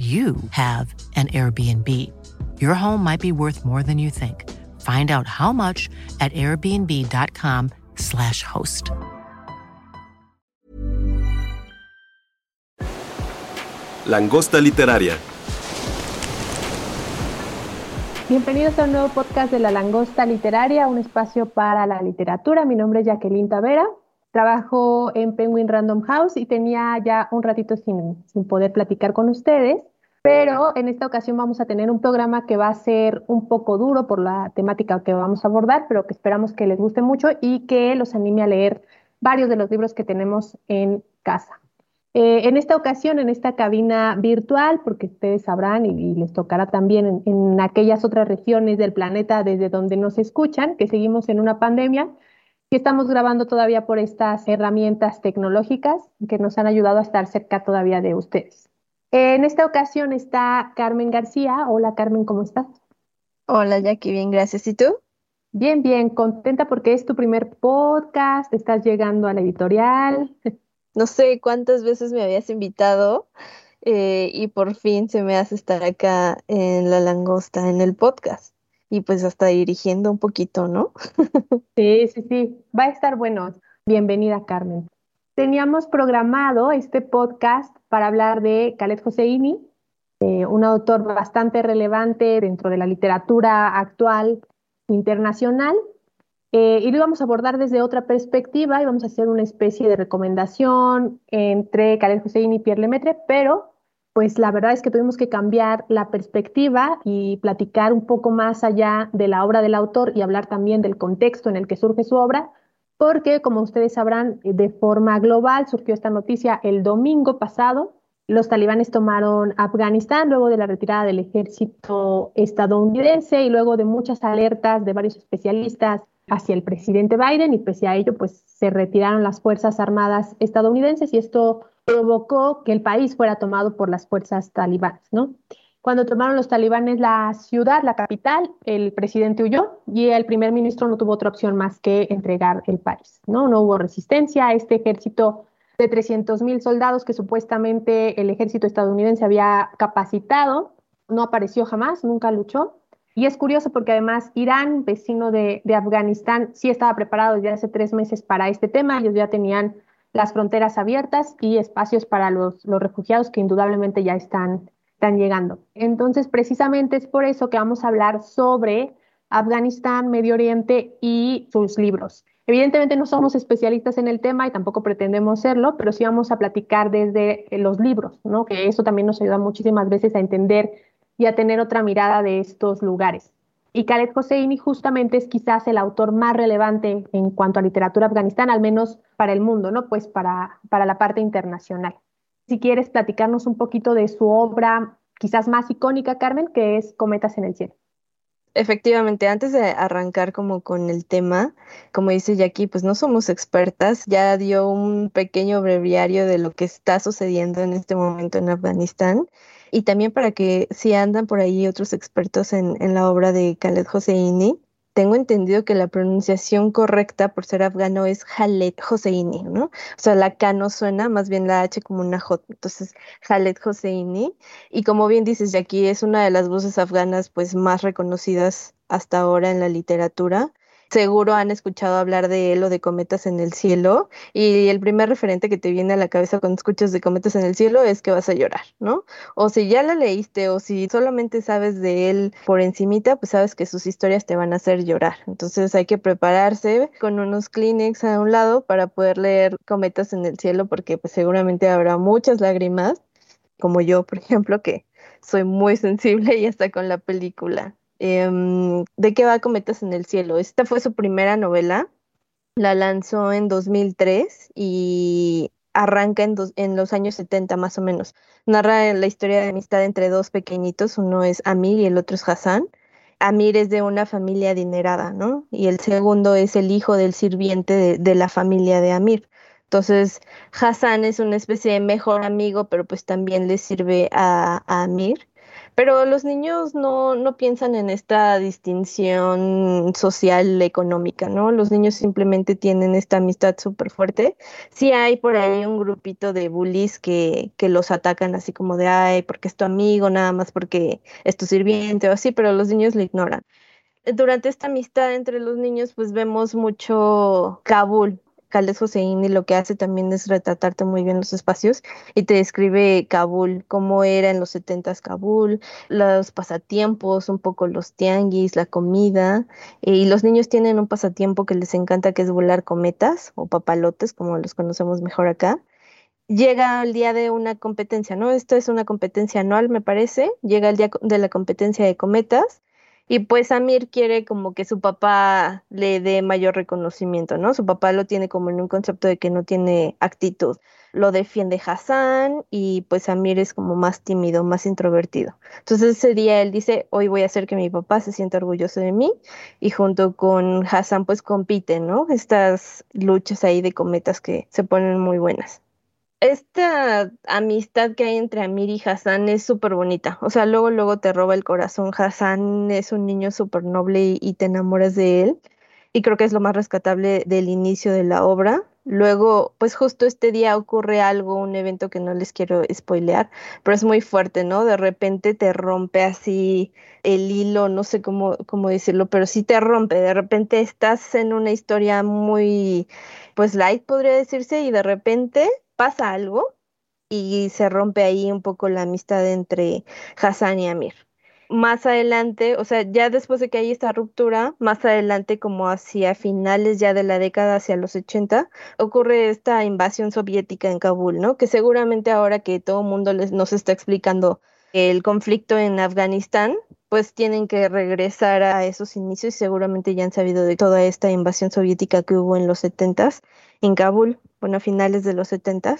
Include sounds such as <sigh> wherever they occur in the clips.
you have an Airbnb. Your home might be worth more than you think. Find out how much at airbnb.com/slash host. Langosta Literaria. Bienvenidos a un nuevo podcast de La Langosta Literaria, un espacio para la literatura. Mi nombre es Jacqueline Tavera. Trabajo en Penguin Random House y tenía ya un ratito sin, sin poder platicar con ustedes, pero en esta ocasión vamos a tener un programa que va a ser un poco duro por la temática que vamos a abordar, pero que esperamos que les guste mucho y que los anime a leer varios de los libros que tenemos en casa. Eh, en esta ocasión, en esta cabina virtual, porque ustedes sabrán y, les tocará también en, en aquellas otras regiones del planeta desde donde nos escuchan, que seguimos en una pandemia, que estamos grabando todavía por estas herramientas tecnológicas que nos han ayudado a estar cerca todavía de ustedes. En esta ocasión está Carmen García. Hola Carmen, ¿cómo estás? Hola Jackie, bien, gracias. ¿Y tú? Bien, bien, contenta porque es tu primer podcast, estás llegando a la editorial. No sé cuántas veces me habías invitado eh, y por fin se me hace estar acá en La Langosta, en el podcast y pues hasta dirigiendo un poquito, ¿no? <laughs> sí, sí, sí, va a estar bueno. Bienvenida, Carmen. Teníamos programado este podcast para hablar de Khaled Hosseini, eh, un autor bastante relevante dentro de la literatura actual internacional, eh, y lo íbamos a abordar desde otra perspectiva, íbamos a hacer una especie de recomendación entre Khaled Hosseini y Pierre Lemaitre, pero pues la verdad es que tuvimos que cambiar la perspectiva y platicar un poco más allá de la obra del autor y hablar también del contexto en el que surge su obra, porque como ustedes sabrán, de forma global surgió esta noticia el domingo pasado. Los talibanes tomaron Afganistán luego de la retirada del ejército estadounidense y luego de muchas alertas de varios especialistas hacia el presidente Biden y pese a ello, pues se retiraron las Fuerzas Armadas estadounidenses y esto provocó que el país fuera tomado por las fuerzas talibanes, ¿no? Cuando tomaron los talibanes la ciudad, la capital, el presidente huyó y el primer ministro no tuvo otra opción más que entregar el país, ¿no? Hubo resistencia este ejército de 300 mil soldados que supuestamente el ejército estadounidense había capacitado, no apareció jamás, nunca luchó. Y es curioso porque además Irán, vecino de, Afganistán, sí estaba preparado desde hace tres meses para este tema, ellos ya tenían las fronteras abiertas y espacios para los refugiados que indudablemente ya están, están llegando. Entonces, precisamente es por eso que vamos a hablar sobre Afganistán, Medio Oriente y sus libros. Evidentemente no somos especialistas en el tema y tampoco pretendemos serlo, pero sí vamos a platicar desde los libros, ¿no? que eso también nos ayuda muchísimas veces a entender y a tener otra mirada de estos lugares. Y Khaled Hosseini justamente es quizás el autor más relevante en cuanto a literatura afganistán, al menos para el mundo, ¿no? Pues para, para la parte internacional. Si quieres platicarnos un poquito de su obra quizás más icónica, Carmen, que es Cometas en el Cielo. Efectivamente, antes de arrancar como con el tema, como dice Jackie, pues no somos expertas, ya dio un pequeño breviario de lo que está sucediendo en este momento en Afganistán y también para que si andan por ahí otros expertos en, la obra de Khaled Hosseini, tengo entendido que la pronunciación correcta por ser afgano es Khaled Hosseini, ¿no? O sea, la K no suena, más bien la H como una J. Entonces, Khaled Hosseini. Y como bien dices, Jackie, es una de las voces afganas pues más reconocidas hasta ahora en la literatura seguro han escuchado hablar de él o de cometas en el cielo y el primer referente que te viene a la cabeza cuando escuchas de cometas en el cielo es que vas a llorar, ¿no? O si ya la leíste o si solamente sabes de él por encimita, pues sabes que sus historias te van a hacer llorar. Entonces hay que prepararse con unos Kleenex a un lado para poder leer cometas en el cielo porque pues seguramente habrá muchas lágrimas, como yo, por ejemplo, que soy muy sensible y hasta con la película. Em, ¿De qué va Cometas en el Cielo? Esta fue su primera novela, la lanzó en 2003 y arranca en, en, los años 70 más o menos. Narra la historia de amistad entre dos pequeñitos, uno es Amir y el otro es Hassan. Amir es de una familia adinerada, ¿no? Y el segundo es el hijo del sirviente de, la familia de Amir. Entonces, Hassan es una especie de mejor amigo, pero pues también le sirve a Amir. Pero los niños no, no piensan en esta distinción social económica, ¿no? Los niños simplemente tienen esta amistad súper fuerte. Sí hay por ahí un grupito de bullies que, que los atacan así como de, ay, porque es tu amigo, nada más porque es tu sirviente o así, pero los niños lo ignoran durante esta amistad entre los niños, pues vemos mucho Kabul, Khaled Hosseini lo que hace también es retratarte muy bien los espacios y te describe Kabul, cómo era en los 70 Kabul, los pasatiempos, un poco los tianguis, la comida. Y los niños tienen un pasatiempo que les encanta, que es volar cometas o papalotes, como los conocemos mejor acá. Llega el día de una competencia, ¿no? Esto es una competencia anual, me parece. Llega el día de la competencia de cometas y pues Amir quiere como que su papá le dé mayor reconocimiento, ¿no? Su papá lo tiene como en un concepto de que no tiene actitud. Lo defiende Hassan y pues Amir es como más tímido, más introvertido. Entonces ese día él dice, hoy voy a hacer que mi papá se sienta orgulloso de mí y junto con Hassan pues compiten, ¿no? Estas luchas ahí de cometas que se ponen muy buenas esta amistad que hay entre Amir y Hassan es súper bonita. O sea, luego, luego te roba el corazón. Hassan es un niño súper noble y, te enamoras de él. Y creo que es lo más rescatable del inicio de la obra. Luego, pues justo este día ocurre algo, un evento que no les quiero spoilear, pero es muy fuerte, ¿no? De repente te rompe así el hilo, no sé cómo, cómo decirlo, pero sí te rompe. De repente estás en una historia muy, pues light, podría decirse, y de repente pasa algo y se rompe ahí un poco la amistad entre Hassan y Amir. Más adelante, o sea, ya después de que hay esta ruptura, más adelante, como hacia finales ya de la década, hacia los 80, ocurre esta invasión soviética en Kabul, ¿no? Que seguramente ahora que todo el mundo les, nos está explicando el conflicto en Afganistán, pues tienen que regresar a esos inicios y seguramente ya han sabido de toda esta invasión soviética que hubo en los 70s en Kabul bueno, a finales de los 70.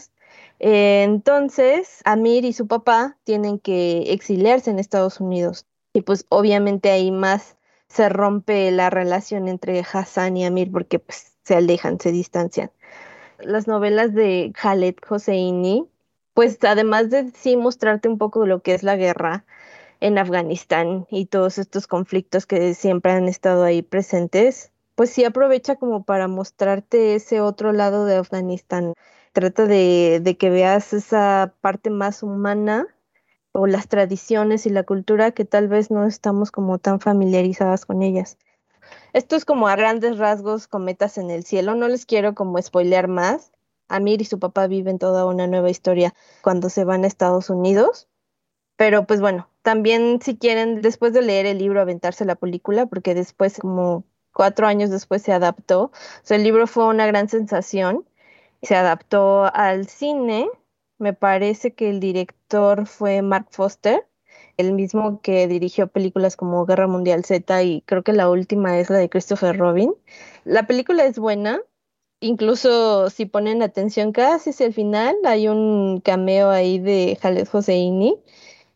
Eh, entonces, Amir y su papá tienen que exiliarse en Estados Unidos. Y pues obviamente ahí más se rompe la relación entre Hassan y Amir porque pues, se alejan, se distancian. Las novelas de Khaled Hosseini, pues además de sí mostrarte un poco lo que es la guerra en Afganistán y todos estos conflictos que siempre han estado ahí presentes, pues sí aprovecha como para mostrarte ese otro lado de Afganistán. Trata de, que veas esa parte más humana o las tradiciones y la cultura que tal vez no estamos como tan familiarizadas con ellas. Esto es como a grandes rasgos cometas en el cielo, no les quiero como spoilear más. Amir y su papá viven toda una nueva historia cuando se van a Estados Unidos. Pero pues bueno, también si quieren después de leer el libro aventarse la película, porque después como cuatro años después se adaptó. O sea, el libro fue una gran sensación. Se adaptó al cine. Me parece que el director fue Mark Foster, el mismo que dirigió películas como Guerra Mundial Z y creo que la última es la de Christopher Robin. La película es buena, incluso si ponen atención casi hacia el final hay un cameo ahí de Khaled Hosseini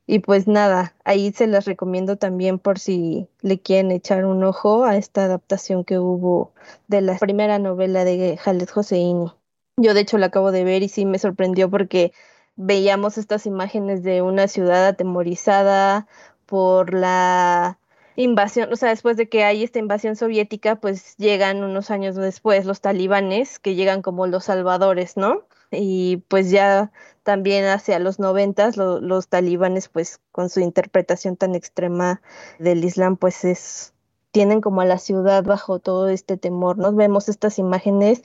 y pues nada, ahí se las recomiendo también por si le quieren echar un ojo a esta adaptación que hubo de la primera novela de Khaled Hosseini. Yo de hecho la acabo de ver y sí me sorprendió porque veíamos estas imágenes de una ciudad atemorizada por la invasión, o sea, después de que hay esta invasión soviética, pues llegan unos años después los talibanes, que llegan como los salvadores, ¿no? Y pues ya también hacia los noventas los talibanes pues con su interpretación tan extrema del Islam pues es tienen como a la ciudad bajo todo este temor, ¿no? Vemos estas imágenes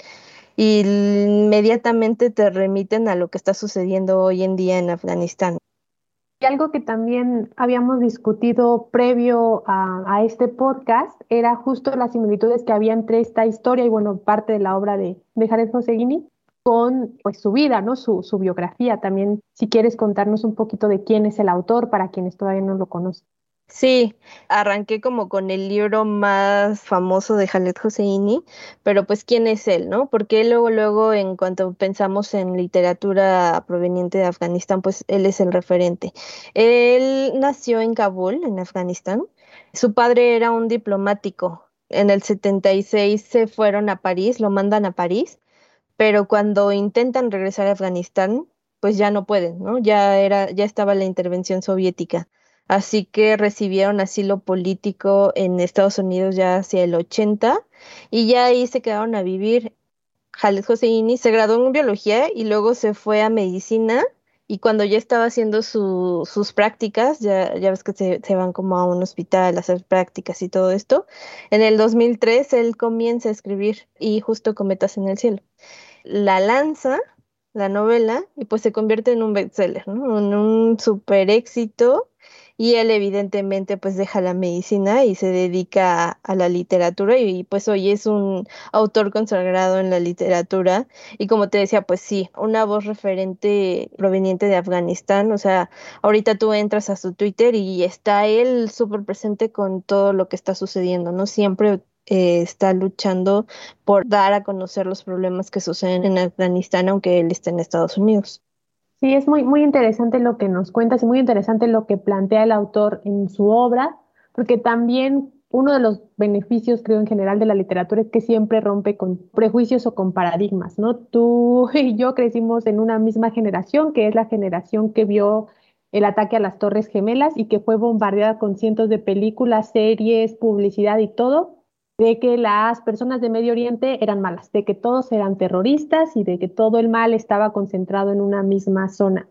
y inmediatamente te remiten a lo que está sucediendo hoy en día en Afganistán. Y algo que también habíamos discutido previo a, este podcast era justo las similitudes que había entre esta historia y bueno, parte de la obra de, de Jared Hosseini con pues, su vida, ¿no? Su, su, biografía. También, si quieres contarnos un poquito de quién es el autor para quienes todavía no lo conocen. Sí, arranqué como con el libro más famoso de Khaled Hosseini, pero pues ¿quién es él, no? Porque luego, luego, en cuanto pensamos en literatura proveniente de Afganistán, pues él es el referente. Él nació en Kabul, en Afganistán. Su padre era un diplomático. En el 76 se fueron a París, lo mandan a París, pero cuando intentan regresar a Afganistán, pues ya no pueden, ¿no? Ya era, ya estaba la intervención soviética así que recibieron asilo político en Estados Unidos ya hacia el 80 y ya ahí se quedaron a vivir. Khaled Hosseini se graduó en biología y luego se fue a medicina y cuando ya estaba haciendo sus prácticas, ya, ya ves que se, se, van como a un hospital a hacer prácticas y todo esto, en el 2003 él comienza a escribir y justo Cometas en el Cielo. La lanza, la novela, y pues se convierte en un bestseller, ¿no? en un super éxito y él evidentemente pues deja la medicina y se dedica a, la literatura y, pues hoy es un autor consagrado en la literatura y como te decía pues sí, una voz referente proveniente de Afganistán, o sea, ahorita tú entras a su Twitter y está él súper presente con todo lo que está sucediendo, ¿no? Siempre eh, está luchando por dar a conocer los problemas que suceden en Afganistán, aunque él esté en Estados Unidos. Sí, es muy, muy interesante lo que nos cuentas y muy interesante lo que plantea el autor en su obra, porque también uno de los beneficios, creo, en general de la literatura es que siempre rompe con prejuicios o con paradigmas, ¿no? Tú <laughs> y yo crecimos en una misma generación, que es la generación que vio el ataque a las Torres Gemelas y que fue bombardeada con cientos de películas, series, publicidad y todo, de que las personas de Medio Oriente eran malas, de que todos eran terroristas y de que todo el mal estaba concentrado en una misma zona.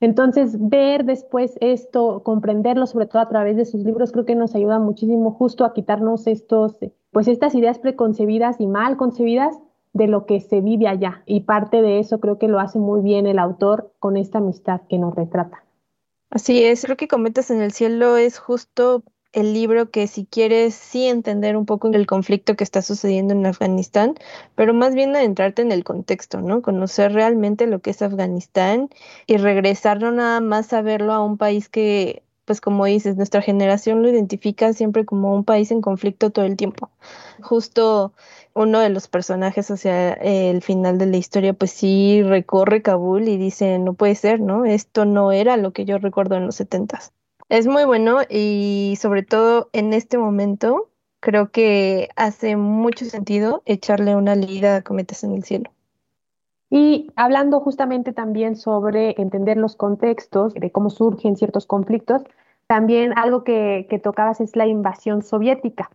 Entonces, ver después esto, comprenderlo, sobre todo a través de sus libros, creo que nos ayuda muchísimo justo a quitarnos estos, pues estas ideas preconcebidas y mal concebidas de lo que se vive allá. Y parte de eso creo que lo hace muy bien el autor con esta amistad que nos retrata. Así es, creo que Cometas en el Cielo es justo el libro que si quieres sí entender un poco el conflicto que está sucediendo en Afganistán, pero más bien adentrarte en el contexto, ¿no? Conocer realmente lo que es Afganistán y regresar no nada más a verlo a un país que, pues como dices, nuestra generación lo identifica siempre como un país en conflicto todo el tiempo. Justo uno de los personajes hacia el final de la historia, pues sí recorre Kabul y dice, no puede ser, ¿no? Esto no era lo que yo recuerdo en los setentas. Es muy bueno y sobre todo en este momento creo que hace mucho sentido echarle una leída a Cometas en el Cielo. Y hablando justamente también sobre entender los contextos, de cómo surgen ciertos conflictos, también algo que, que tocabas es la invasión soviética.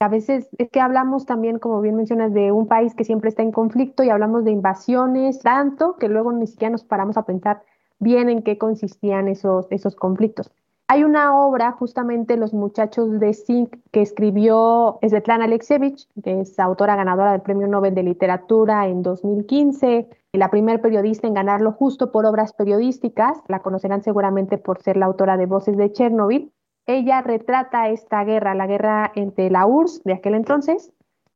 A veces es que hablamos también, como bien mencionas, de un país que siempre está en conflicto y hablamos de invasiones, tanto que luego ni siquiera nos paramos a pensar bien en qué consistían esos, esos conflictos. Hay una obra, justamente Los Muchachos de Zinc, que escribió Svetlana Alexievich, que es autora ganadora del Premio Nobel de Literatura en 2015, la primer periodista en ganarlo justo por obras periodísticas. La conocerán seguramente por ser la autora de Voces de Chernobyl. Ella retrata esta guerra, la guerra entre la URSS de aquel entonces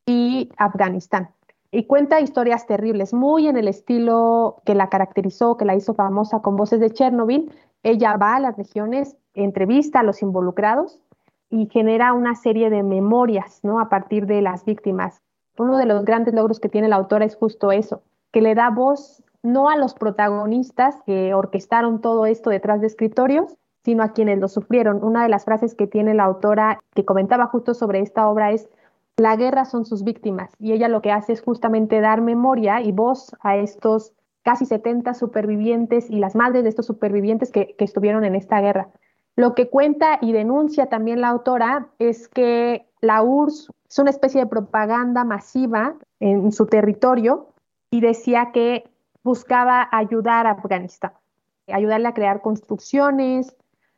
y Afganistán. Y cuenta historias terribles, muy en el estilo que la caracterizó, que la hizo famosa con Voces de Chernobyl. Ella va a las regiones entrevista a los involucrados y genera una serie de memorias ¿no? a partir de las víctimas. Uno de los grandes logros que tiene la autora es justo eso, que le da voz no a los protagonistas que orquestaron todo esto detrás de escritorios, sino a quienes lo sufrieron. Una de las frases que tiene la autora que comentaba justo sobre esta obra es, la guerra son sus víctimas, y ella lo que hace es justamente dar memoria y voz a estos casi 70 supervivientes y las madres de estos supervivientes que, estuvieron en esta guerra. Lo que cuenta y denuncia también la autora es que la URSS es una especie de propaganda masiva en su territorio y decía que buscaba ayudar a Afganistán, ayudarle a crear construcciones,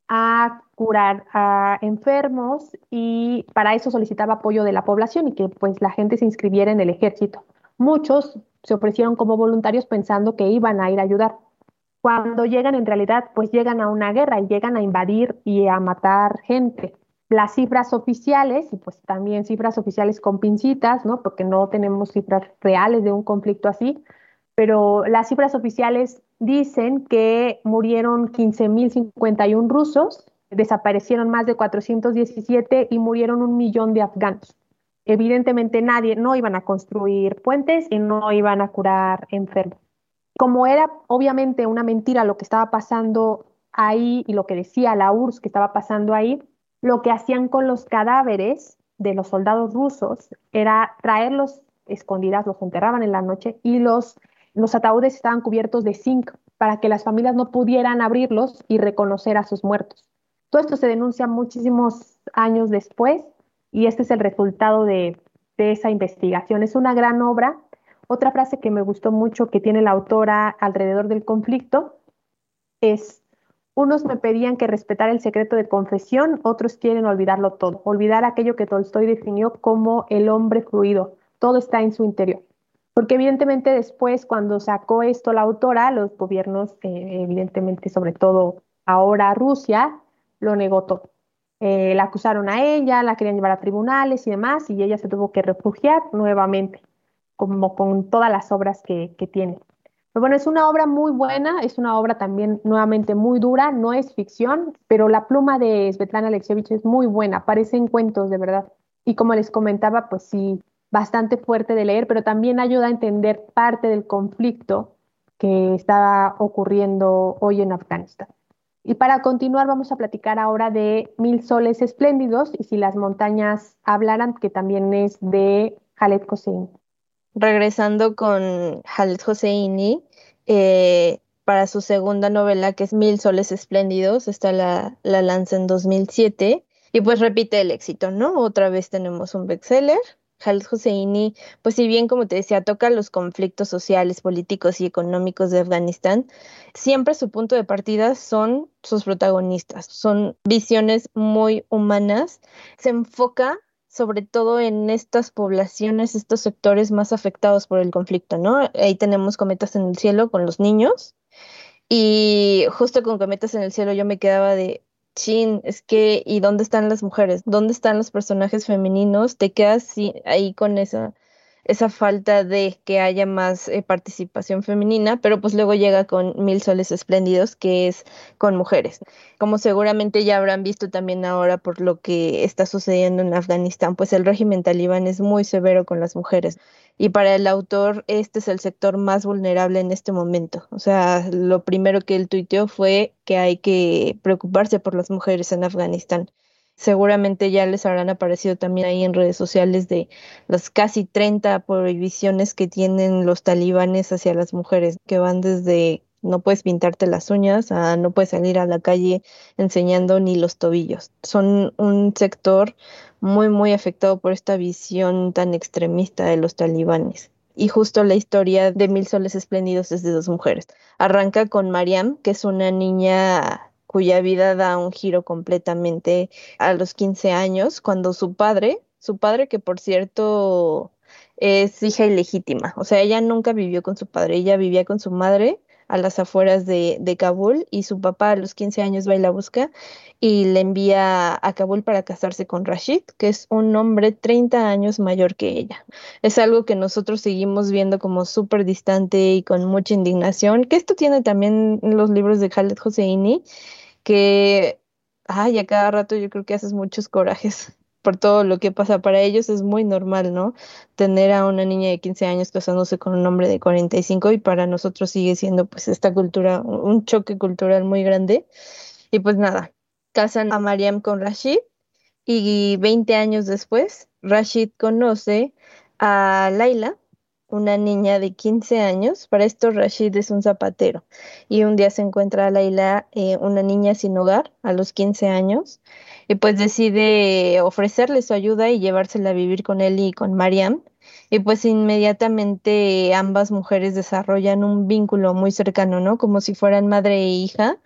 a curar a enfermos y para eso solicitaba apoyo de la población y que pues la gente se inscribiera en el ejército. Muchos se ofrecieron como voluntarios pensando que iban a ir a ayudar cuando llegan en realidad, pues llegan a una guerra y llegan a invadir y a matar gente. Las cifras oficiales, y pues también cifras oficiales con pincitas, ¿no? Porque no tenemos cifras reales de un conflicto así, pero las cifras oficiales dicen que murieron 15.051 rusos desaparecieron más de 417 y murieron un millón de afganos. Evidentemente nadie, no iban a construir puentes y no iban a curar enfermos. Como era obviamente una mentira lo que estaba pasando ahí y lo que decía la URSS que estaba pasando ahí, lo que hacían con los cadáveres de los soldados rusos era traerlos escondidas, los enterraban en la noche y los, los ataúdes estaban cubiertos de zinc para que las familias no pudieran abrirlos y reconocer a sus muertos. Todo esto se denuncia muchísimos años después y este es el resultado de, esa investigación. Es una gran obra. Otra frase que me gustó mucho que tiene la autora alrededor del conflicto es unos me pedían que respetara el secreto de confesión, otros quieren olvidarlo todo, olvidar aquello que Tolstoy definió como el hombre fluido. Todo está en su interior. Porque evidentemente después, cuando sacó esto la autora, los gobiernos, eh, evidentemente, sobre todo ahora Rusia, lo negó todo. Eh, la acusaron a ella, la querían llevar a tribunales y demás, y ella se tuvo que refugiar nuevamente, como con todas las obras que, tiene. Pero bueno, es una obra muy buena, es una obra también nuevamente muy dura, no es ficción, pero la pluma de Svetlana Alexievich es muy buena, parecen cuentos de verdad. Y como les comentaba, pues sí, bastante fuerte de leer, pero también ayuda a entender parte del conflicto que está ocurriendo hoy en Afganistán. Y para continuar vamos a platicar ahora de Mil Soles Espléndidos y si las montañas hablaran, que también es de Khaled Hossein. Regresando con Khaled Hosseini, eh, para su segunda novela, que es Mil Soles Espléndidos, esta la, la lanza en 2007, y pues repite el éxito, ¿no? Otra vez tenemos un bestseller. Khaled Hosseini, pues si bien como te decía, toca los conflictos sociales, políticos y económicos de Afganistán, siempre su punto de partida son sus protagonistas, son visiones muy humanas, se enfoca sobre todo en estas poblaciones, estos sectores más afectados por el conflicto, ¿no? Ahí tenemos Cometas en el Cielo con los niños. Y justo con Cometas en el Cielo yo me quedaba de, chin, es que, ¿y dónde están las mujeres? ¿Dónde están los personajes femeninos? Te quedas ahí con esa esa falta de que haya más eh, participación femenina, pero pues luego llega con Mil Soles Espléndidos, que es con mujeres. Como seguramente ya habrán visto también ahora por lo que está sucediendo en Afganistán, pues el régimen talibán es muy severo con las mujeres. Y para el autor, este es el sector más vulnerable en este momento. O sea, lo primero que él tuiteó fue que hay que preocuparse por las mujeres en Afganistán. Seguramente ya les habrán aparecido también ahí en redes sociales de las casi 30 prohibiciones que tienen los talibanes hacia las mujeres, que van desde no puedes pintarte las uñas a no puedes salir a la calle enseñando ni los tobillos. Son un sector muy, muy afectado por esta visión tan extremista de los talibanes y justo la historia de Mil Soles Espléndidos es de dos mujeres. Arranca con Mariam, que es una niña cuya vida da un giro completamente a los 15 años, cuando su padre, su padre que por cierto es hija ilegítima, o sea, ella nunca vivió con su padre, ella vivía con su madre a las afueras de, de, Kabul y su papá a los 15 años va y la busca y le envía a Kabul para casarse con Rashid, que es un hombre 30 años mayor que ella. Es algo que nosotros seguimos viendo como súper distante y con mucha indignación, que esto tiene también los libros de Khaled Hosseini que, ay, a cada rato yo creo que haces muchos corajes <laughs> por todo lo que pasa. Para ellos es muy normal, ¿no? Tener a una niña de 15 años casándose con un hombre de 45 y para nosotros sigue siendo pues esta cultura, un choque cultural muy grande. Y pues nada, casan a Mariam con Rashid y 20 años después, Rashid conoce a Laila, una niña de 15 años. Para esto Rashid es un zapatero y un día se encuentra a Laila, eh, una niña sin hogar, a los 15 años, y pues decide ofrecerle su ayuda y llevársela a vivir con él y con Mariam. Y pues inmediatamente ambas mujeres desarrollan un vínculo muy cercano, ¿no? Como si fueran madre e hija.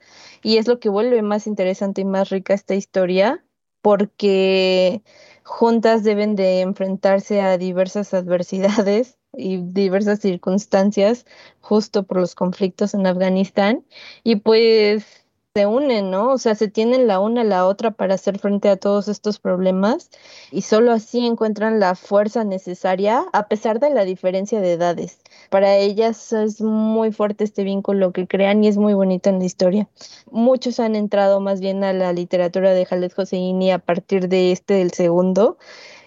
Y es lo que vuelve más interesante y más rica esta historia, porque juntas deben de enfrentarse a diversas adversidades y diversas circunstancias justo por los conflictos en Afganistán y pues se unen, ¿no? O sea, se tienen la una a la otra para hacer frente a todos estos problemas y solo así encuentran la fuerza necesaria a pesar de la diferencia de edades. Para ellas es muy fuerte este vínculo que crean y es muy bonito en la historia. Muchos han entrado más bien a la literatura de Jaled Joseini a partir de este del segundo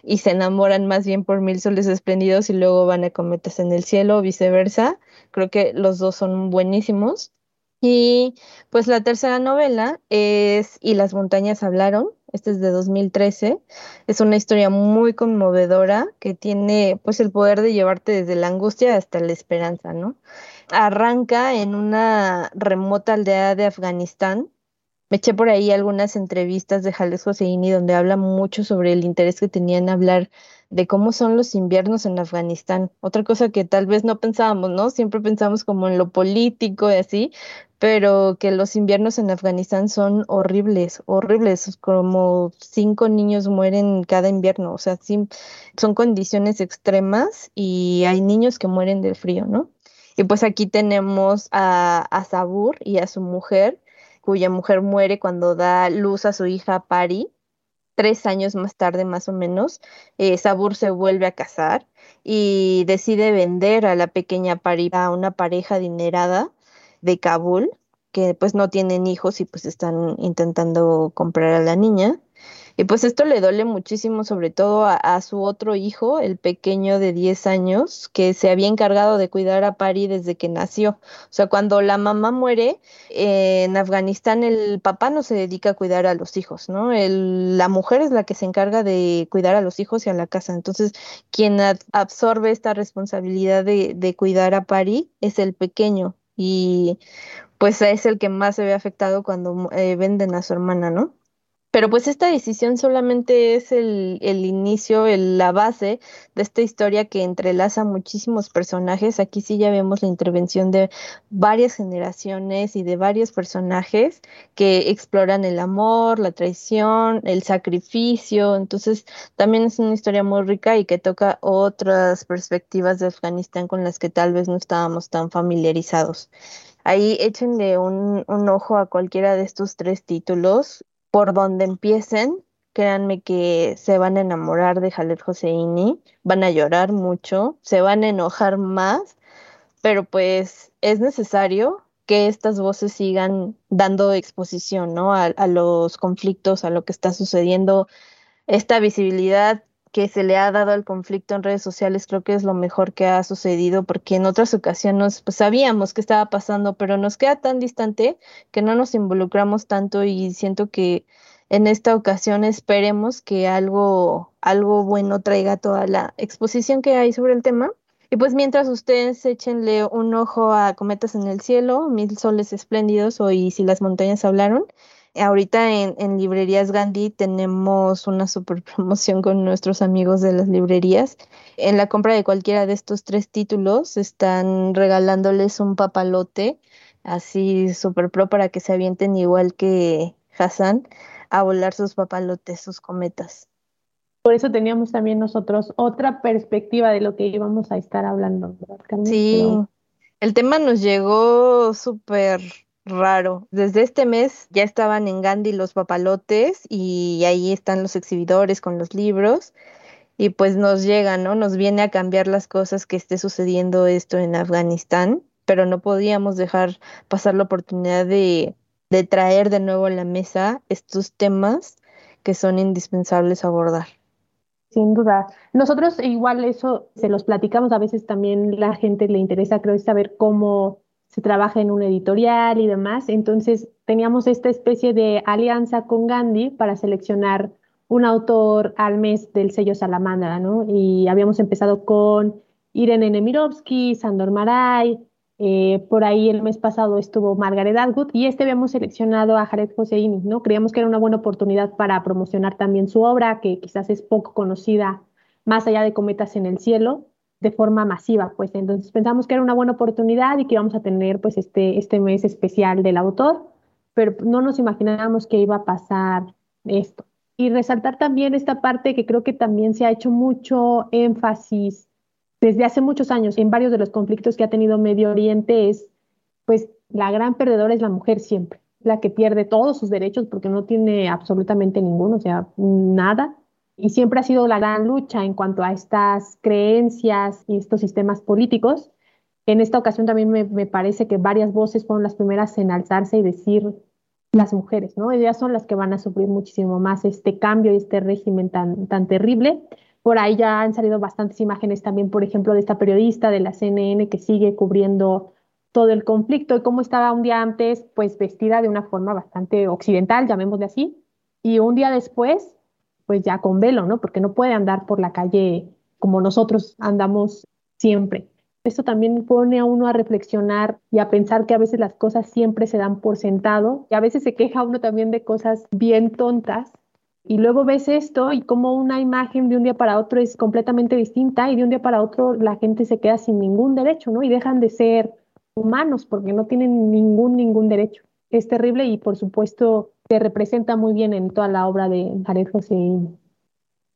y se enamoran más bien por Mil Soles Espléndidos y luego van a Cometas en el Cielo viceversa. Creo que los dos son buenísimos. Y pues la tercera novela es Y las montañas hablaron, este es de 2013, es una historia muy conmovedora que tiene pues el poder de llevarte desde la angustia hasta la esperanza, ¿no? Arranca en una remota aldea de Afganistán. Me eché por ahí algunas entrevistas de Jales Hosseini donde habla mucho sobre el interés que tenía en hablar de cómo son los inviernos en Afganistán. Otra cosa que tal vez no pensábamos, ¿no? Siempre pensamos como en lo político y así, pero que los inviernos en Afganistán son horribles, horribles, como cinco niños mueren cada invierno, o sea, son condiciones extremas y hay niños que mueren del frío, ¿no? Y pues aquí tenemos a, a Sabur y a su mujer, cuya mujer muere cuando da luz a su hija Pari, tres años más tarde más o menos, eh, Sabur se vuelve a casar y decide vender a la pequeña Pari a una pareja adinerada de Kabul que pues no tienen hijos y pues están intentando comprar a la niña. Y pues esto le duele muchísimo, sobre todo a, su otro hijo, el pequeño de 10 años, que se había encargado de cuidar a Pari desde que nació. O sea, cuando la mamá muere en Afganistán, el papá no se dedica a cuidar a los hijos, ¿no? la mujer es la que se encarga de cuidar a los hijos y a la casa. Entonces, quien absorbe esta responsabilidad de, de cuidar a Pari es el pequeño. Y pues es el que más se ve afectado cuando eh, venden a su hermana, ¿no? Pero pues esta decisión solamente es el, inicio, la base de esta historia que entrelaza muchísimos personajes. Aquí sí ya vemos la intervención de varias generaciones y de varios personajes que exploran el amor, la traición, el sacrificio. Entonces también es una historia muy rica y que toca otras perspectivas de Afganistán con las que tal vez no estábamos tan familiarizados. Ahí échenle un, un ojo a cualquiera de estos tres títulos por donde empiecen, créanme que se van a enamorar de Jalet Joseini, van a llorar mucho, se van a enojar más, pero pues es necesario que estas voces sigan dando exposición, ¿no? A, a los conflictos, a lo que está sucediendo, esta visibilidad que se le ha dado al conflicto en redes sociales creo que es lo mejor que ha sucedido porque en otras ocasiones pues, sabíamos que estaba pasando, pero nos queda tan distante que no nos involucramos tanto y siento que en esta ocasión esperemos que algo, algo bueno traiga toda la exposición que hay sobre el tema. Y pues mientras ustedes échenle un ojo a Cometas en el Cielo, Mil Soles Espléndidos o Y si las montañas hablaron, Ahorita en, Librerías Gandhi tenemos una super <laughs> promoción con nuestros amigos de las librerías. En la compra de cualquiera de estos tres títulos están regalándoles un papalote así super pro para que se avienten igual que Hassan a volar sus papalotes, sus cometas. Por eso teníamos también nosotros otra perspectiva de lo que íbamos a estar hablando, Sí, el tema nos llegó súper raro. Desde este mes ya estaban en Gandhi los papalotes y ahí están los exhibidores con los libros y pues nos llega, ¿no? Nos viene a cambiar las cosas que esté sucediendo esto en Afganistán, pero no podíamos dejar pasar la oportunidad de, de traer de nuevo a la mesa estos temas que son indispensables abordar. Sin duda. Nosotros igual eso se los platicamos, a veces también la gente le interesa, creo, saber cómo se trabaja en un editorial y demás. Entonces teníamos esta especie de alianza con Gandhi para seleccionar un autor al mes del sello Salamandra, ¿no? Y habíamos empezado con Irene Nemirovsky, Sandor Maray, eh, por ahí el mes pasado estuvo Margaret Atwood y este habíamos seleccionado a Jared Hosseini, ¿no? Creíamos que era una buena oportunidad para promocionar también su obra, que quizás es poco conocida más allá de Cometas en el Cielo, de forma masiva, pues entonces pensamos que era una buena oportunidad y que íbamos a tener pues este, este mes especial del autor, pero no nos imaginábamos que iba a pasar esto. Y resaltar también esta parte que creo que también se ha hecho mucho énfasis desde hace muchos años en varios de los conflictos que ha tenido Medio Oriente es pues la gran perdedora es la mujer siempre. la que pierde todos sus derechos porque no tiene absolutamente ninguno, o sea, nada. Y siempre ha sido la gran lucha en cuanto a estas creencias y estos sistemas políticos. En esta ocasión también me, me parece que varias voces fueron las primeras en alzarse y decir las mujeres, ¿no? Ellas son las que van a sufrir muchísimo más este cambio y este régimen tan, tan terrible. Por ahí ya han salido bastantes imágenes también, por ejemplo, de esta periodista de la CNN que sigue cubriendo todo el conflicto y cómo estaba un día antes, pues vestida de una forma bastante occidental, llamémosle así, y un día después, pues ya con velo, ¿no? Porque no puede andar por la calle como nosotros andamos siempre. Esto también pone a uno a reflexionar y a pensar que a veces las cosas siempre se dan por sentado y a veces se queja uno también de cosas bien tontas y luego ves esto y como una imagen de un día para otro es completamente distinta y de un día para otro la gente se queda sin ningún derecho, ¿no? Y dejan de ser humanos porque no tienen ningún, ningún derecho. Es terrible y por supuesto se representa muy bien en toda la obra de Jared José.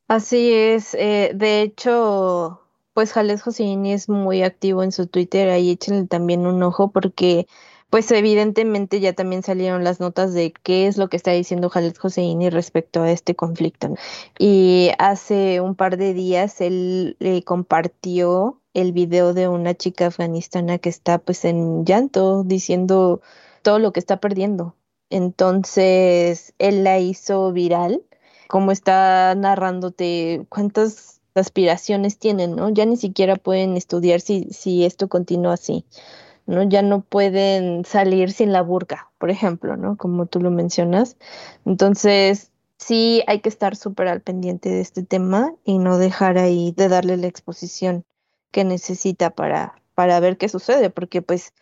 Así es, eh, de hecho, pues Jales Joseini es muy activo en su Twitter, ahí échenle también un ojo porque pues evidentemente ya también salieron las notas de qué es lo que está diciendo Jales Joseini respecto a este conflicto. Y hace un par de días él le compartió el video de una chica afganistana que está pues en llanto diciendo todo lo que está perdiendo. Entonces él la hizo viral, como está narrándote cuántas aspiraciones tienen, ¿no? Ya ni siquiera pueden estudiar si, si esto continúa así, ¿no? Ya no pueden salir sin la burka, por ejemplo, ¿no? Como tú lo mencionas. Entonces, sí hay que estar súper al pendiente de este tema y no dejar ahí de darle la exposición que necesita para, para ver qué sucede, porque pues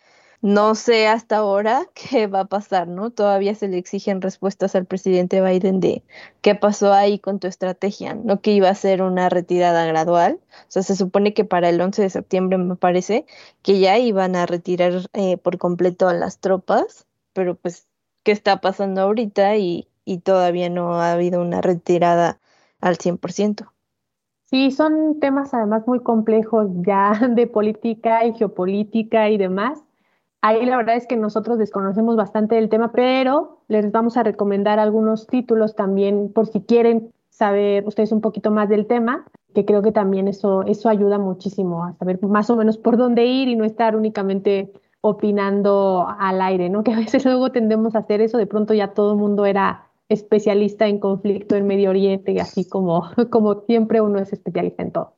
no sé hasta ahora <laughs> qué va a pasar, ¿no? Todavía se le exigen respuestas al presidente Biden de qué pasó ahí con tu estrategia, no que iba a ser una retirada gradual. O sea, se supone que para el 11 de septiembre me parece que ya iban a retirar eh, por completo a las tropas, pero pues, ¿qué está pasando ahorita? Y, y todavía no ha habido una retirada al 100%. Sí, son temas además muy complejos ya <laughs> de política y geopolítica y demás. Ahí la verdad es que nosotros desconocemos bastante del tema, pero les vamos a recomendar algunos títulos también por si quieren saber ustedes un poquito más del tema, que creo que también eso, eso ayuda muchísimo a saber más o menos por dónde ir y no estar únicamente opinando al aire, ¿no? <laughs> Que a veces luego tendemos a hacer eso, de pronto ya todo el mundo era especialista en conflicto en Medio Oriente, así como, <laughs> como siempre uno es especialista en todo.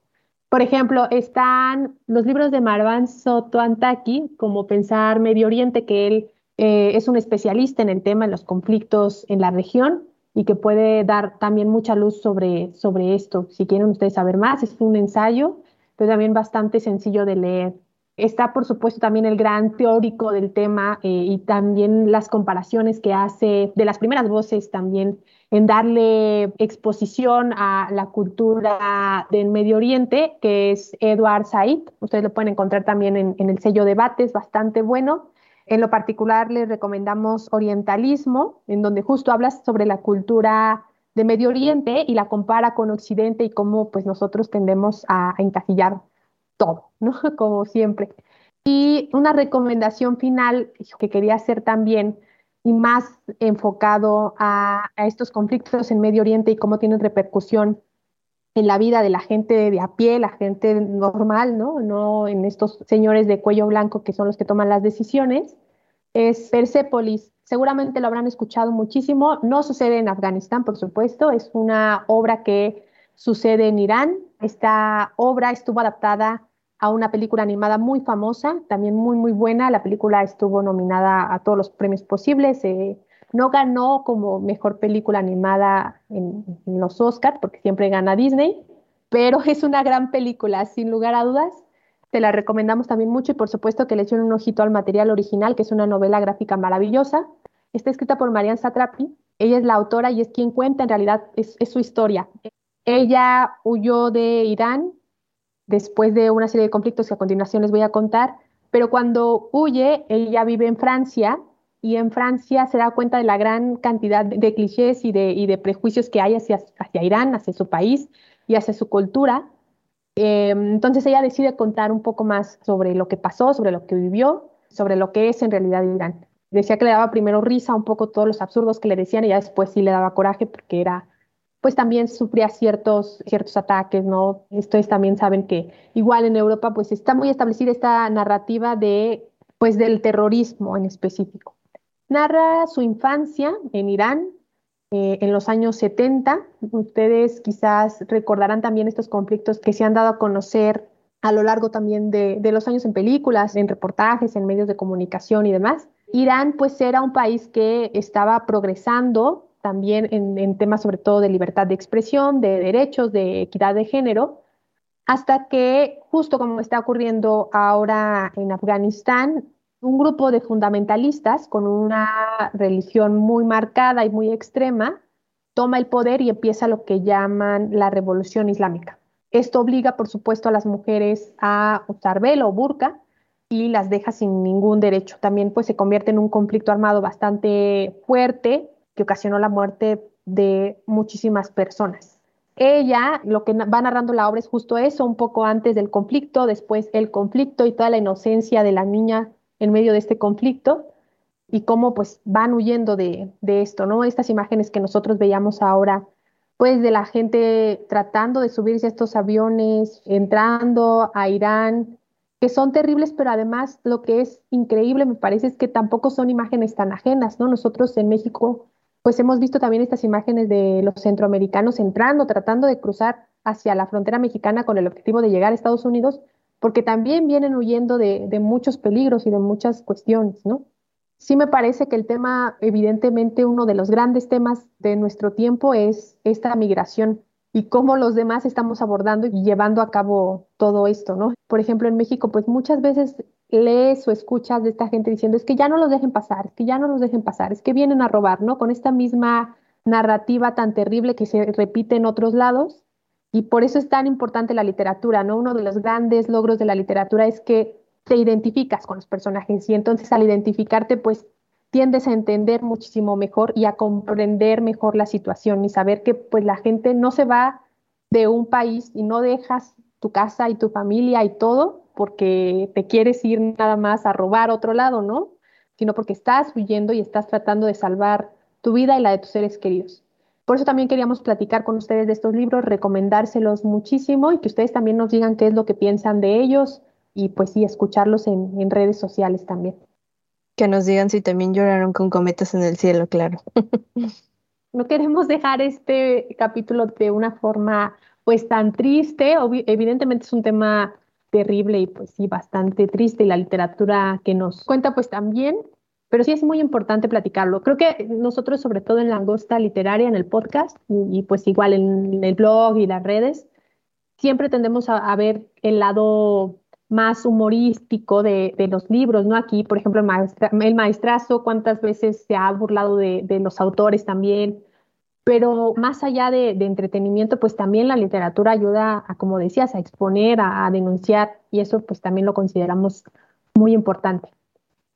Por ejemplo, están los libros de Marwan Soto Antaki, como Pensar Medio Oriente, que él eh, es un especialista en el tema, en los conflictos en la región y que puede dar también mucha luz sobre, sobre esto. Si quieren ustedes saber más, es un ensayo, pero también bastante sencillo de leer. Está, por supuesto, también el gran teórico del tema eh, y también las comparaciones que hace de las primeras voces también en darle exposición a la cultura del Medio Oriente, que es Edward Said. Ustedes lo pueden encontrar también en, el sello Debates, bastante bueno. En lo particular les recomendamos Orientalismo, en donde justo hablas sobre la cultura de Medio Oriente y la compara con Occidente y cómo pues nosotros tendemos a, a encasillar todo, <laughs> ¿no? Como siempre. Y una recomendación final que quería hacer también y más enfocado a, estos conflictos en Medio Oriente y cómo tienen repercusión en la vida de la gente de a pie, la gente normal, ¿no? No en estos señores de cuello blanco que son los que toman las decisiones, es Persepolis. Seguramente lo habrán escuchado muchísimo. No sucede en Afganistán, por supuesto. Es una obra que sucede en Irán. Esta obra estuvo adaptada a una película animada muy famosa, también muy, muy buena. La película estuvo nominada a todos los premios posibles. Eh, no ganó como mejor película animada en, los Oscars, porque siempre gana Disney, pero <laughs> es una gran película, sin lugar a dudas. Te la recomendamos también mucho y por supuesto que le echen un ojito al material original, que es una novela gráfica maravillosa. Está escrita por Marianne Satrapi. Ella es la autora y es quien cuenta en realidad, es su historia. Ella huyó de Irán después de una serie de conflictos que a continuación les voy a contar, pero cuando huye, ella vive en Francia y en Francia se da cuenta de la gran cantidad de, clichés y de, prejuicios que hay hacia, Irán, hacia su país y hacia su cultura. Em, entonces ella decide contar un poco más sobre lo que pasó, sobre lo que vivió, sobre lo que es en realidad Irán. decía que le daba primero risa un poco todos los absurdos que le decían y ya después sí le daba coraje porque era, pues también sufría ciertos, ciertos ataques, ¿no? Ustedes también saben que igual en Europa pues está muy establecida esta narrativa de, pues del terrorismo en específico. Narra su infancia en Irán eh, en los años 70. Ustedes quizás recordarán también estos conflictos que se han dado a conocer a lo largo también de, de los años en películas, en reportajes, en medios de comunicación y demás. Irán pues era un país que estaba progresando también en, temas sobre todo de libertad de expresión, de derechos, de equidad de género, hasta que justo como está ocurriendo ahora en Afganistán, un grupo de fundamentalistas con una religión muy marcada y muy extrema toma el poder y empieza lo que llaman la revolución islámica. Esto obliga, por supuesto, a las mujeres a usar velo o burka, y las deja sin ningún derecho. También pues se convierte en un conflicto armado bastante fuerte que ocasionó la muerte de muchísimas personas. Ella, lo que va narrando la obra es justo eso, un poco antes del conflicto, después el conflicto y toda la inocencia de la niña en medio de este conflicto y cómo pues van huyendo de, de esto, ¿no? Estas imágenes que nosotros veíamos ahora, pues de la gente tratando de subirse a estos aviones, entrando a Irán, que son terribles, pero además lo que es increíble me parece es que tampoco son imágenes tan ajenas, ¿no? Nosotros en México pues hemos visto también estas imágenes de los centroamericanos entrando, tratando de cruzar hacia la frontera mexicana con el objetivo de llegar a Estados Unidos, porque también vienen huyendo de, de muchos peligros y de muchas cuestiones, ¿no? Sí me parece que el tema, evidentemente uno de los grandes temas de nuestro tiempo es esta migración y cómo los demás estamos abordando y llevando a cabo todo esto, ¿no? Por ejemplo, en México, pues muchas veces lees o escuchas de esta gente diciendo, es que ya no los dejen pasar, es que ya no los dejen pasar, es que vienen a robar, ¿no? Con esta misma narrativa tan terrible que se repite en otros lados. Y por eso es tan importante la literatura, ¿no? Uno de los grandes logros de la literatura es que te identificas con los personajes y entonces al identificarte, pues tiendes a entender muchísimo mejor y a comprender mejor la situación y saber que pues la gente no se va de un país y no dejas tu casa y tu familia y todo porque te quieres ir nada más a robar otro lado, ¿no? Sino porque estás huyendo y estás tratando de salvar tu vida y la de tus seres queridos. Por eso también queríamos platicar con ustedes de estos libros, recomendárselos muchísimo y que ustedes también nos digan qué es lo que piensan de ellos y pues sí, escucharlos en, en redes sociales también. Que nos digan si también lloraron con cometas en el cielo, claro. <laughs> no queremos dejar este capítulo de una forma pues tan triste. evidentemente es un tema terrible y pues sí, bastante triste y la literatura que nos cuenta pues también, pero sí es muy importante platicarlo. Creo que nosotros, sobre todo en la Angosta Literaria, en el podcast y, pues igual en, el blog y las redes, siempre tendemos a ver el lado más humorístico de, los libros, ¿no? Aquí, por ejemplo, el, el maestrazo, cuántas veces se ha burlado de, los autores también, pero más allá de, entretenimiento, pues también la literatura ayuda a, como decías, a exponer, a, denunciar, y eso pues también lo consideramos muy importante.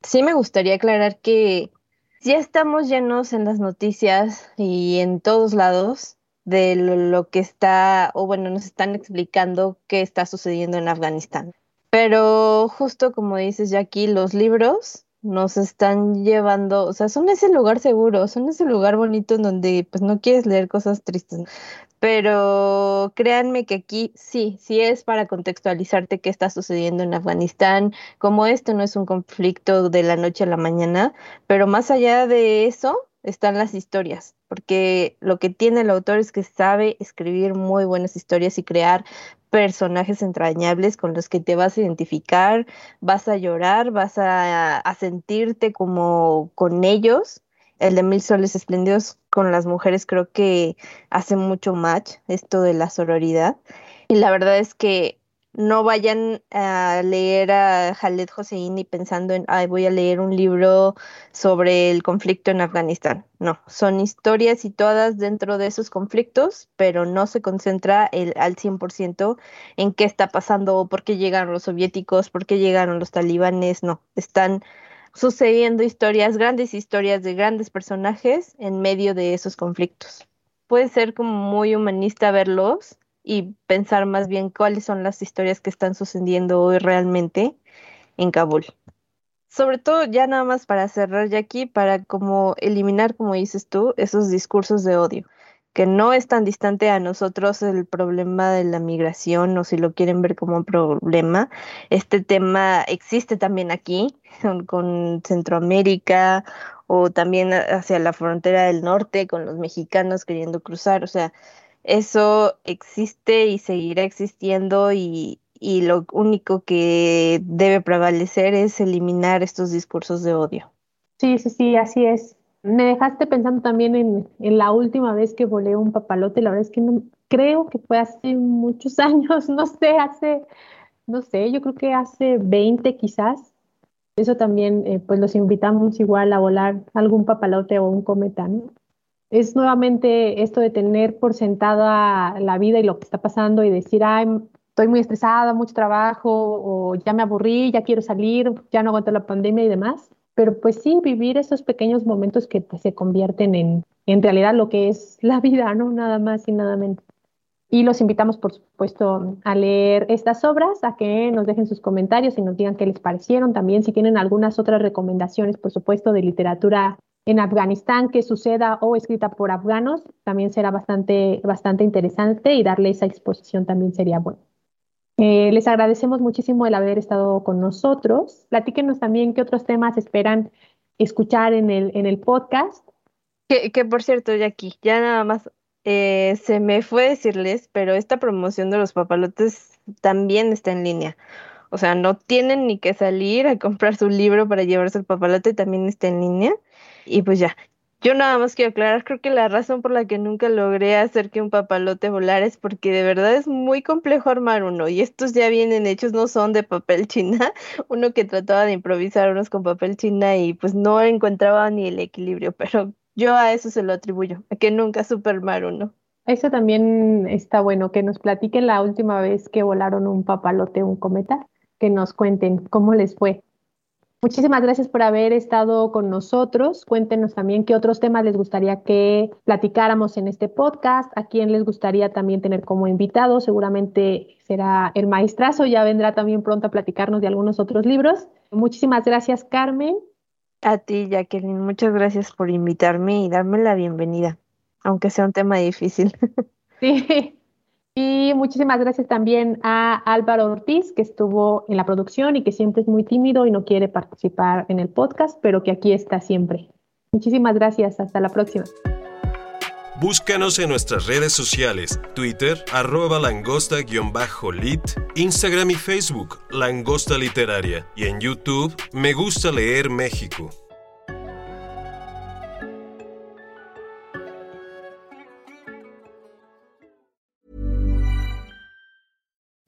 Sí, me gustaría aclarar que ya estamos llenos en las noticias y en todos lados de lo, que está, o bueno, nos están explicando qué está sucediendo en Afganistán. Pero justo como dices, Jackie, los libros nos están llevando, o sea, son ese lugar seguro, son ese lugar bonito en donde pues no quieres leer cosas tristes. Pero créanme que aquí sí, sí es para contextualizarte qué está sucediendo en Afganistán, como esto no es un conflicto de la noche a la mañana, pero más allá de eso están las historias, porque lo que tiene el autor es que sabe escribir muy buenas historias y crear personajes entrañables con los que te vas a identificar, vas a llorar, vas a, sentirte como con ellos. El de Mil Soles Espléndidos con las mujeres creo que hace mucho match esto de la sororidad. Y la verdad es que no vayan a leer a Khaled Hosseini pensando en, ay, voy a leer un libro sobre el conflicto en Afganistán. No, son historias y todas dentro de esos conflictos, pero no se concentra el, al 100% en qué está pasando, por qué llegaron los soviéticos, por qué llegaron los talibanes, no, están sucediendo historias, grandes historias de grandes personajes en medio de esos conflictos. Puede ser como muy humanista verlos, y pensar más bien cuáles son las historias que están sucediendo hoy realmente en Kabul. sobre todo ya nada más para cerrar ya aquí, para como eliminar, como dices tú, esos discursos de odio, que no es tan distante a nosotros el problema de la migración o si lo quieren ver como un problema. Este tema existe también aquí con Centroamérica o también hacia la frontera del norte con los mexicanos queriendo cruzar, o sea, eso existe y seguirá existiendo y, y lo único que debe prevalecer es eliminar estos discursos de odio. Sí, sí, sí, así es. Me dejaste pensando también en, en la última vez que volé un papalote, la verdad es que no, creo que fue hace muchos <laughs> años, no sé, hace, no sé, yo creo que hace 20 quizás. Eso también, eh, pues los invitamos igual a volar algún papalote o un cometa, ¿no? Es nuevamente esto de tener por sentada la vida y lo que está pasando y decir, ay, estoy muy estresada, mucho trabajo, o ya me aburrí, ya quiero salir, ya no aguanto la pandemia y demás. Pero pues sí, vivir esos pequeños momentos que pues, se convierten en, en realidad lo que es la vida, ¿no? Nada más y nada menos. Y los invitamos, por supuesto, a leer estas obras, a que nos dejen sus comentarios y nos digan qué les parecieron. También si tienen algunas otras recomendaciones, por supuesto, de literatura en Afganistán que suceda o escrita por afganos, también será bastante, bastante interesante y darle esa exposición también sería bueno. Eh, les agradecemos muchísimo el haber estado con nosotros. Platíquenos también qué otros temas esperan escuchar en el, en el podcast. Que, por cierto, Jackie, ya nada más eh, se me fue decirles, pero esta promoción de los papalotes también está en línea. O sea, no tienen ni que salir a comprar su libro para llevarse el papalote, también está en línea. Y pues ya, yo nada más quiero aclarar, creo que la razón por la que nunca logré hacer que un papalote volara es porque de verdad es muy complejo armar uno y estos ya vienen hechos, no son de papel <laughs> china, uno que trataba de improvisar unos con papel china y pues no encontraba ni el equilibrio, pero yo a eso se lo atribuyo, a que nunca supe armar uno. Eso también está bueno, que nos platiquen la última vez que volaron un papalote, un cometa, que nos cuenten cómo les fue. Muchísimas gracias por haber estado con nosotros. Cuéntenos también qué otros temas les gustaría que platicáramos en este podcast, a quién les gustaría también tener como invitado. Seguramente será el maestrazo, ya vendrá también pronto a platicarnos de algunos otros libros. Muchísimas gracias, Carmen. A ti, Jacqueline, muchas gracias por invitarme y darme la bienvenida, aunque sea un tema difícil. <laughs> Sí, y muchísimas gracias también a Álvaro Ortiz, que estuvo en la producción y que siempre es muy tímido y no quiere participar en el podcast, pero que aquí está siempre. Muchísimas gracias. Hasta la próxima. Búscanos en nuestras redes sociales, Twitter, arroba langosta-lit, Instagram y Facebook, Langosta Literaria, y en YouTube, Me Gusta Leer México.